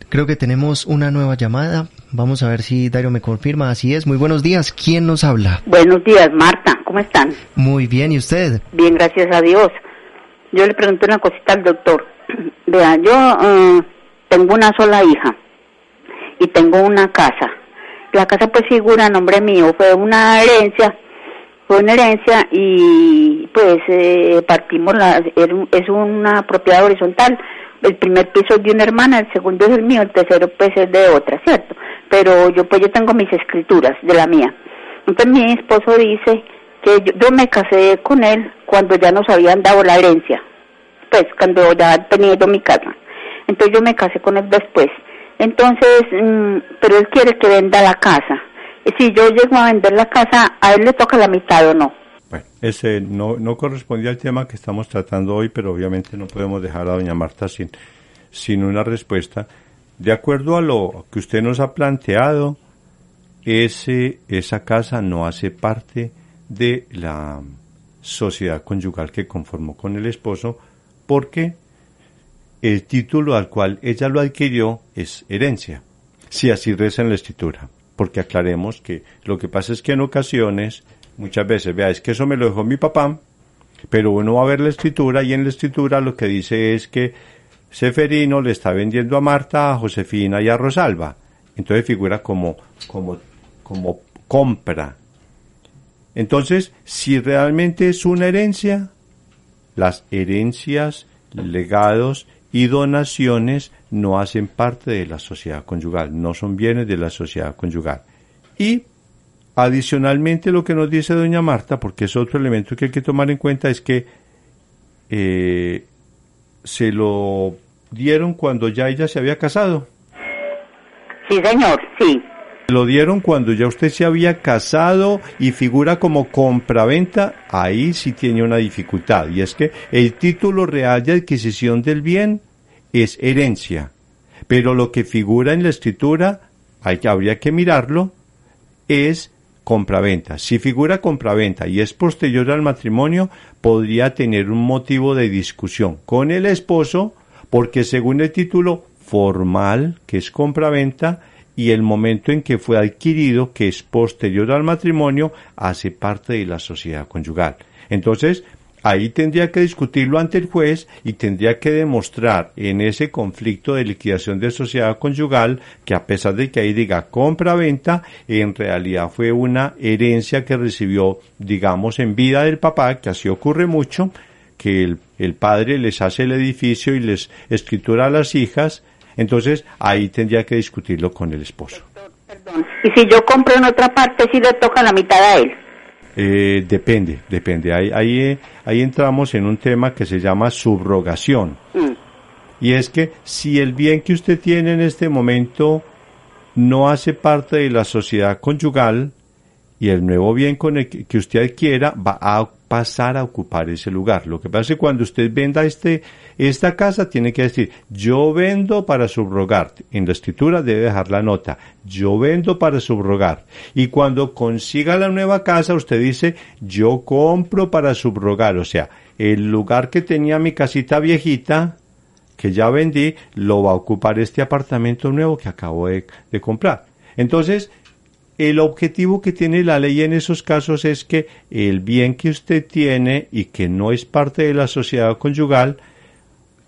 Creo que tenemos una nueva llamada. Vamos a ver si Dario me confirma. Así es. Muy buenos días. ¿Quién nos habla? Buenos días, Marta. ¿Cómo están? Muy bien. ¿Y usted? Bien, gracias a Dios. Yo le pregunté una cosita al doctor. <clears throat> Vea, yo uh, tengo una sola hija y tengo una casa. La casa pues figura a nombre mío, fue una herencia, fue una herencia y pues eh, partimos, la, es una propiedad horizontal. El primer piso es de una hermana, el segundo es el mío, el tercero pues es de otra, ¿cierto? Pero yo pues yo tengo mis escrituras de la mía. Entonces mi esposo dice que yo, me casé con él cuando ya nos habían dado la herencia, pues cuando ya tenía yo mi casa. Entonces yo me casé con él después. Entonces, mm, pero él quiere que venda la casa. Si yo llego a vender la casa, ¿a él le toca la mitad o no? Bueno, ese no, no correspondía al tema que estamos tratando hoy, pero obviamente no podemos dejar a doña Marta sin, sin una respuesta. De acuerdo a lo que usted nos ha planteado, ese, esa casa no hace parte de la sociedad conyugal que conformó con el esposo porque el título al cual ella lo adquirió es herencia, si así reza en la escritura. Porque aclaremos que lo que pasa es que en ocasiones, muchas veces, vea, es que eso me lo dejó mi papá, pero uno va a ver la escritura y en la escritura lo que dice es que Seferino le está vendiendo a Marta, a Josefina y a Rosalba. Entonces figura como, como, como compra entonces, si realmente es una herencia, las herencias, legados y donaciones no hacen parte de la sociedad conyugal, no son bienes de la sociedad conyugal. Y adicionalmente lo que nos dice doña Marta, porque es otro elemento que hay que tomar en cuenta, es que eh, se lo dieron cuando ya ella se había casado. Sí, señor, sí. Lo dieron cuando ya usted se había casado y figura como compraventa, ahí sí tiene una dificultad. Y es que el título real de adquisición del bien es herencia. Pero lo que figura en la escritura, hay, habría que mirarlo, es compraventa. Si figura compraventa y es posterior al matrimonio, podría tener un motivo de discusión con el esposo, porque según el título formal, que es compraventa, y el momento en que fue adquirido, que es posterior al matrimonio, hace parte de la sociedad conyugal. Entonces, ahí tendría que discutirlo ante el juez y tendría que demostrar en ese conflicto de liquidación de sociedad conyugal que a pesar de que ahí diga compra-venta, en realidad fue una herencia que recibió, digamos, en vida del papá, que así ocurre mucho, que el, el padre les hace el edificio y les escritura a las hijas, entonces ahí tendría que discutirlo con el esposo. Perdón. Y si yo compro en otra parte, si le toca la mitad a él. Eh, depende, depende. Ahí, ahí, eh, ahí entramos en un tema que se llama subrogación. Mm. Y es que si el bien que usted tiene en este momento no hace parte de la sociedad conyugal y el nuevo bien con el que que usted adquiera va a pasar a ocupar ese lugar. Lo que pasa es que cuando usted venda este, esta casa tiene que decir, yo vendo para subrogar. En la escritura debe dejar la nota, yo vendo para subrogar. Y cuando consiga la nueva casa, usted dice, yo compro para subrogar. O sea, el lugar que tenía mi casita viejita, que ya vendí, lo va a ocupar este apartamento nuevo que acabo de, de comprar. Entonces, el objetivo que tiene la ley en esos casos es que el bien que usted tiene y que no es parte de la sociedad conyugal,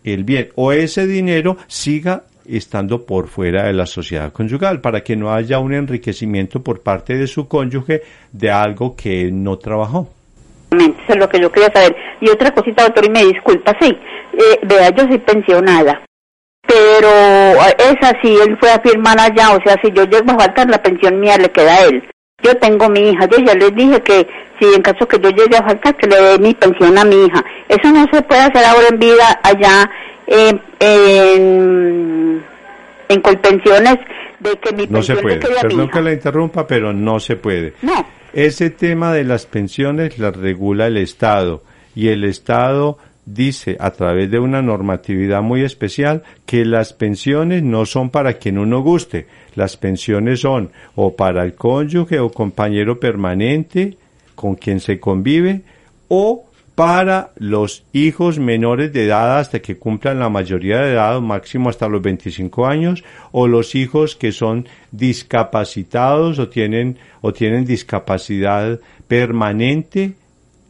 el bien o ese dinero siga estando por fuera de la sociedad conyugal para que no haya un enriquecimiento por parte de su cónyuge de algo que no trabajó. Eso es lo que yo quería saber. Y otra cosita, doctor, y me disculpa, sí. Eh, vea, yo soy pensionada. Pero eh, es así, él fue a firmar allá, o sea, si yo llego a faltar, la pensión mía le queda a él. Yo tengo mi hija, yo ya les dije que si en caso que yo llegue a faltar, que le dé mi pensión a mi hija. Eso no se puede hacer ahora en vida allá eh, en, en Colpensiones, de que mi No se puede. Perdón que la interrumpa, pero no se puede. No. Ese tema de las pensiones las regula el Estado y el Estado dice a través de una normatividad muy especial que las pensiones no son para quien uno guste, las pensiones son o para el cónyuge o compañero permanente con quien se convive o para los hijos menores de edad hasta que cumplan la mayoría de edad, máximo hasta los 25 años, o los hijos que son discapacitados o tienen, o tienen discapacidad permanente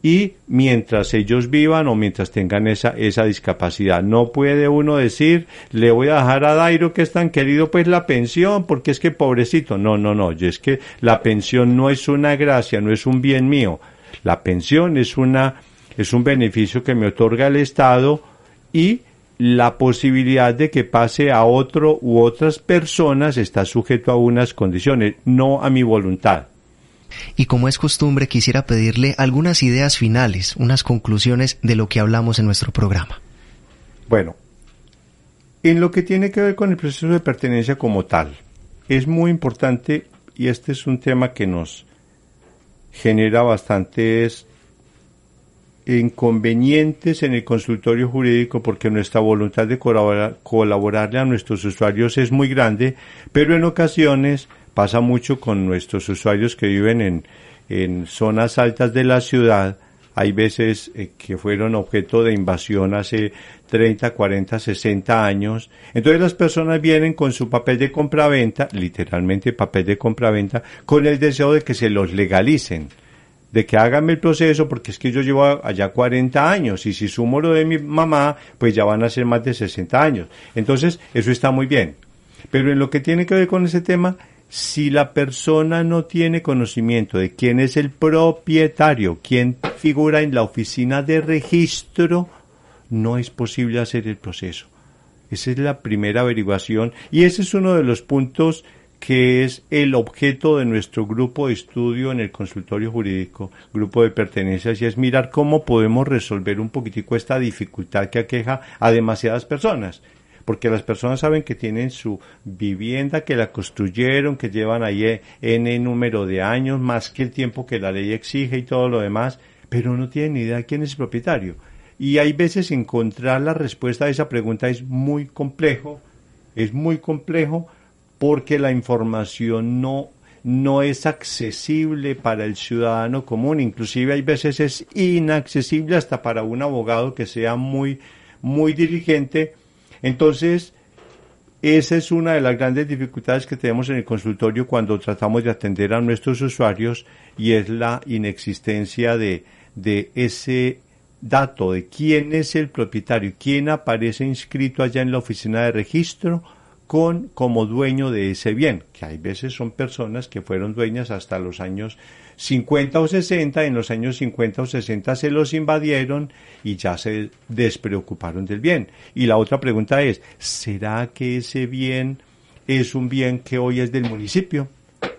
y mientras ellos vivan o mientras tengan esa, esa discapacidad. No puede uno decir, le voy a dejar a Dairo que es tan querido pues la pensión porque es que pobrecito. No, no, no, y es que la pensión no es una gracia, no es un bien mío. La pensión es una, es un beneficio que me otorga el Estado y la posibilidad de que pase a otro u otras personas está sujeto a unas condiciones, no a mi voluntad. Y como es costumbre, quisiera pedirle algunas ideas finales, unas conclusiones de lo que hablamos en nuestro programa. Bueno, en lo que tiene que ver con el proceso de pertenencia como tal, es muy importante y este es un tema que nos genera bastantes inconvenientes en el consultorio jurídico porque nuestra voluntad de colaborar, colaborarle a nuestros usuarios es muy grande, pero en ocasiones pasa mucho con nuestros usuarios que viven en, en zonas altas de la ciudad. Hay veces eh, que fueron objeto de invasión hace 30, 40, 60 años. Entonces las personas vienen con su papel de compraventa, literalmente papel de compraventa, con el deseo de que se los legalicen de que háganme el proceso porque es que yo llevo allá 40 años y si sumo lo de mi mamá, pues ya van a ser más de 60 años. Entonces, eso está muy bien. Pero en lo que tiene que ver con ese tema, si la persona no tiene conocimiento de quién es el propietario, quién figura en la oficina de registro, no es posible hacer el proceso. Esa es la primera averiguación y ese es uno de los puntos que es el objeto de nuestro grupo de estudio en el consultorio jurídico, grupo de pertenencias, y es mirar cómo podemos resolver un poquitico esta dificultad que aqueja a demasiadas personas. Porque las personas saben que tienen su vivienda, que la construyeron, que llevan ahí N número de años, más que el tiempo que la ley exige y todo lo demás, pero no tienen ni idea de quién es el propietario. Y hay veces encontrar la respuesta a esa pregunta es muy complejo, es muy complejo porque la información no, no es accesible para el ciudadano común, inclusive hay veces es inaccesible hasta para un abogado que sea muy, muy dirigente. Entonces, esa es una de las grandes dificultades que tenemos en el consultorio cuando tratamos de atender a nuestros usuarios y es la inexistencia de, de ese dato de quién es el propietario, quién aparece inscrito allá en la oficina de registro, con como dueño de ese bien, que hay veces son personas que fueron dueñas hasta los años 50 o 60, en los años 50 o 60 se los invadieron y ya se despreocuparon del bien. Y la otra pregunta es, ¿será que ese bien es un bien que hoy es del municipio?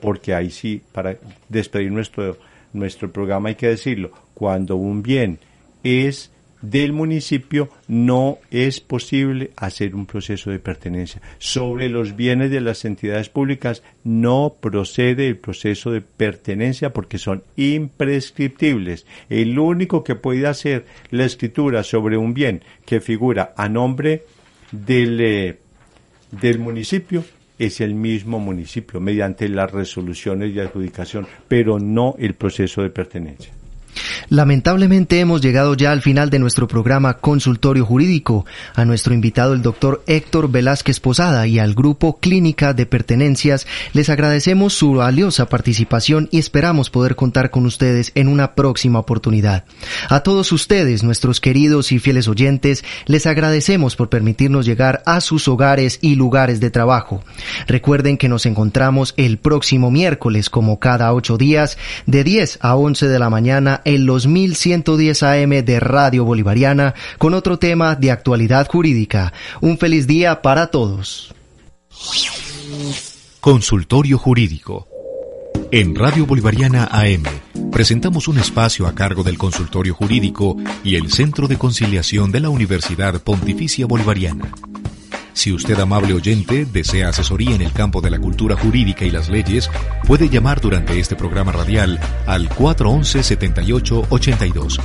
Porque ahí sí, para despedir nuestro, nuestro programa hay que decirlo, cuando un bien es del municipio no es posible hacer un proceso de pertenencia. Sobre los bienes de las entidades públicas no procede el proceso de pertenencia porque son imprescriptibles. El único que puede hacer la escritura sobre un bien que figura a nombre del, eh, del municipio es el mismo municipio mediante las resoluciones de adjudicación, pero no el proceso de pertenencia. Lamentablemente hemos llegado ya al final de nuestro programa Consultorio Jurídico. A nuestro invitado el doctor Héctor Velázquez Posada y al grupo Clínica de Pertenencias les agradecemos su valiosa participación y esperamos poder contar con ustedes en una próxima oportunidad. A todos ustedes, nuestros queridos y fieles oyentes, les agradecemos por permitirnos llegar a sus hogares y lugares de trabajo. Recuerden que nos encontramos el próximo miércoles como cada ocho días de 10 a 11 de la mañana en los 1110 AM de Radio Bolivariana con otro tema de actualidad jurídica. Un feliz día para todos. Consultorio Jurídico. En Radio Bolivariana AM presentamos un espacio a cargo del Consultorio Jurídico y el Centro de Conciliación de la Universidad Pontificia Bolivariana. Si usted, amable oyente, desea asesoría en el campo de la cultura jurídica y las leyes, puede llamar durante este programa radial al 411-7882.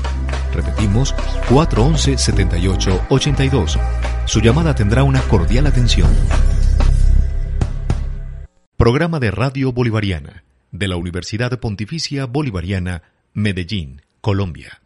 Repetimos, 411-7882. Su llamada tendrá una cordial atención. Programa de Radio Bolivariana de la Universidad Pontificia Bolivariana, Medellín, Colombia.